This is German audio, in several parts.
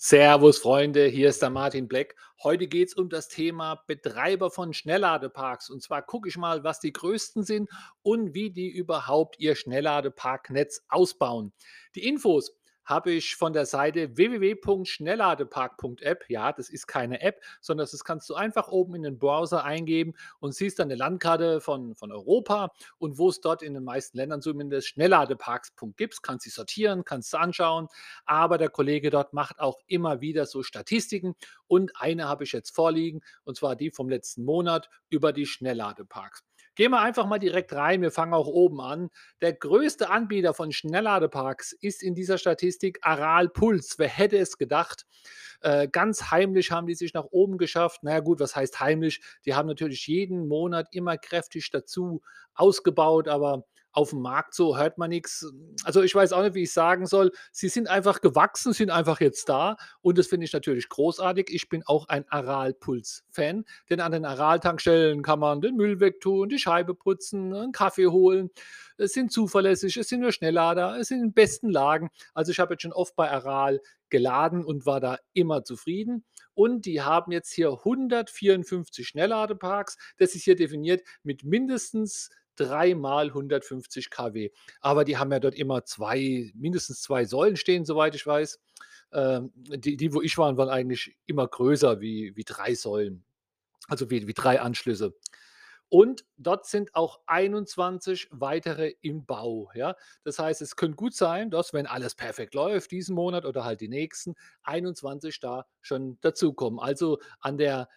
Servus Freunde, hier ist der Martin Black. Heute geht es um das Thema Betreiber von Schnellladeparks. Und zwar gucke ich mal, was die größten sind und wie die überhaupt ihr Schnellladeparknetz ausbauen. Die Infos habe ich von der Seite www.schnellladepark.app. Ja, das ist keine App, sondern das kannst du einfach oben in den Browser eingeben und siehst dann eine Landkarte von, von Europa und wo es dort in den meisten Ländern zumindest Schnellladeparks gibt. Kannst sie sortieren, kannst du anschauen. Aber der Kollege dort macht auch immer wieder so Statistiken und eine habe ich jetzt vorliegen und zwar die vom letzten Monat über die Schnellladeparks. Gehen wir einfach mal direkt rein. Wir fangen auch oben an. Der größte Anbieter von Schnellladeparks ist in dieser Statistik Aral Puls. Wer hätte es gedacht? Äh, ganz heimlich haben die sich nach oben geschafft. Na ja, gut, was heißt heimlich? Die haben natürlich jeden Monat immer kräftig dazu ausgebaut, aber auf dem Markt so hört man nichts. Also ich weiß auch nicht, wie ich sagen soll. Sie sind einfach gewachsen, sind einfach jetzt da und das finde ich natürlich großartig. Ich bin auch ein Aral-Puls-Fan, denn an den Aral-Tankstellen kann man den Müll wegtun, die Scheibe putzen, einen Kaffee holen. Es sind zuverlässig, es sind nur Schnelllader, es sind in besten Lagen. Also ich habe jetzt schon oft bei Aral geladen und war da immer zufrieden. Und die haben jetzt hier 154 Schnellladeparks. Das ist hier definiert mit mindestens dreimal 150 kW. Aber die haben ja dort immer zwei, mindestens zwei Säulen stehen, soweit ich weiß. Ähm, die, die, wo ich war, waren eigentlich immer größer wie, wie drei Säulen. Also wie, wie drei Anschlüsse. Und dort sind auch 21 weitere im Bau. Ja? Das heißt, es könnte gut sein, dass, wenn alles perfekt läuft, diesen Monat oder halt die nächsten, 21 da schon dazukommen. Also an der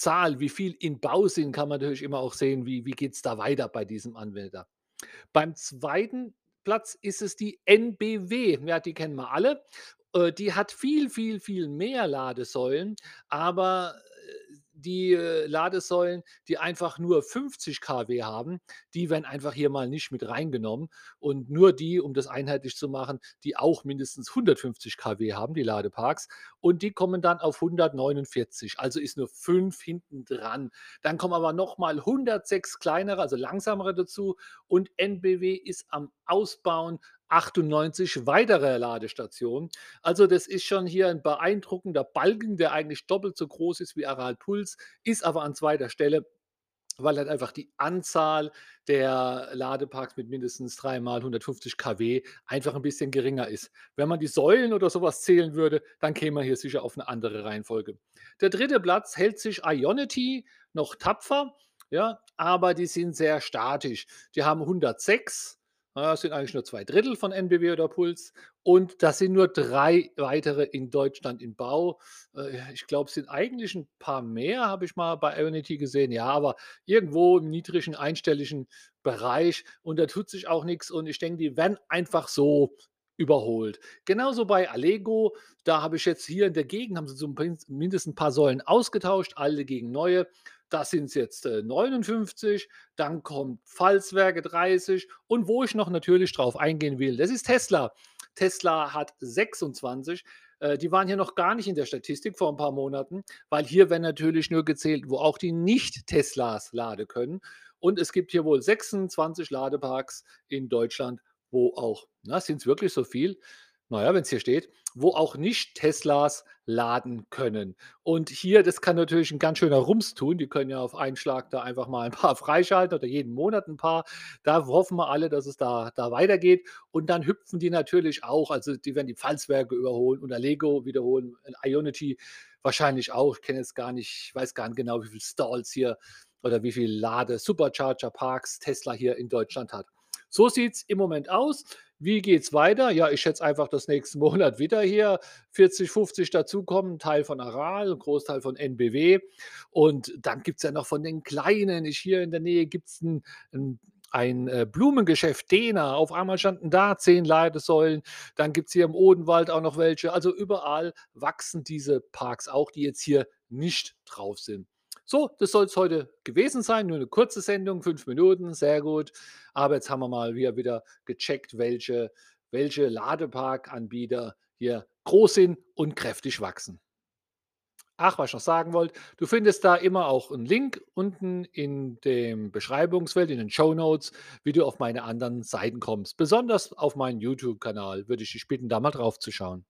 Zahl, wie viel in Bau sind, kann man natürlich immer auch sehen, wie, wie geht es da weiter bei diesem Anwender. Beim zweiten Platz ist es die NBW. Ja, die kennen wir alle. Äh, die hat viel, viel, viel mehr Ladesäulen, aber die äh, Ladesäulen, die einfach nur 50 kW haben, die werden einfach hier mal nicht mit reingenommen. Und nur die, um das einheitlich zu machen, die auch mindestens 150 kW haben, die Ladeparks. Und die kommen dann auf 149. Also ist nur 5 hinten dran. Dann kommen aber nochmal 106 kleinere, also langsamere dazu. Und NBW ist am Ausbauen 98 weitere Ladestationen. Also das ist schon hier ein beeindruckender Balken, der eigentlich doppelt so groß ist wie Aral Puls, ist aber an zweiter Stelle, weil halt einfach die Anzahl der Ladeparks mit mindestens 3 mal 150 kW einfach ein bisschen geringer ist. Wenn man die Säulen oder sowas zählen würde, dann käme man hier sicher auf eine andere Reihenfolge. Der dritte Platz hält sich Ionity noch tapfer, ja, aber die sind sehr statisch. Die haben 106 das sind eigentlich nur zwei Drittel von NBW oder Puls. Und das sind nur drei weitere in Deutschland im Bau. Äh, ich glaube, es sind eigentlich ein paar mehr, habe ich mal bei Ionity gesehen. Ja, aber irgendwo im niedrigen einstelligen Bereich. Und da tut sich auch nichts. Und ich denke, die werden einfach so überholt. Genauso bei Allego, da habe ich jetzt hier in der Gegend, haben sie zumindest ein paar Säulen ausgetauscht, alte gegen neue. Das sind jetzt äh, 59, dann kommt Pfalzwerke 30 und wo ich noch natürlich drauf eingehen will, das ist Tesla. Tesla hat 26. Äh, die waren hier noch gar nicht in der Statistik vor ein paar Monaten, weil hier werden natürlich nur gezählt, wo auch die Nicht-Teslas laden können. Und es gibt hier wohl 26 Ladeparks in Deutschland, wo auch, sind es wirklich so viel? Naja, wenn es hier steht, wo auch nicht Teslas laden können. Und hier, das kann natürlich ein ganz schöner Rums tun. Die können ja auf einen Schlag da einfach mal ein paar freischalten oder jeden Monat ein paar. Da hoffen wir alle, dass es da, da weitergeht. Und dann hüpfen die natürlich auch. Also die werden die Pfalzwerke überholen und Lego wiederholen, Ionity wahrscheinlich auch. Ich kenne jetzt gar nicht, ich weiß gar nicht genau, wie viele Stalls hier oder wie viele Lade, Supercharger Parks Tesla hier in Deutschland hat. So sieht es im Moment aus. Wie geht es weiter? Ja, ich schätze einfach, dass nächsten Monat wieder hier 40, 50 dazukommen, Teil von Aral, ein Großteil von NBW. Und dann gibt es ja noch von den Kleinen, ich hier in der Nähe gibt es ein, ein ein äh, Blumengeschäft, Dena. Auf einmal standen da zehn Ladesäulen. Dann gibt es hier im Odenwald auch noch welche. Also überall wachsen diese Parks auch, die jetzt hier nicht drauf sind. So, das soll es heute gewesen sein. Nur eine kurze Sendung, fünf Minuten, sehr gut. Aber jetzt haben wir mal wieder, wieder gecheckt, welche, welche Ladeparkanbieter hier groß sind und kräftig wachsen. Ach, was ich noch sagen wollte, du findest da immer auch einen Link unten in dem Beschreibungsfeld, in den Show Notes, wie du auf meine anderen Seiten kommst. Besonders auf meinen YouTube-Kanal würde ich dich bitten, da mal drauf zu schauen.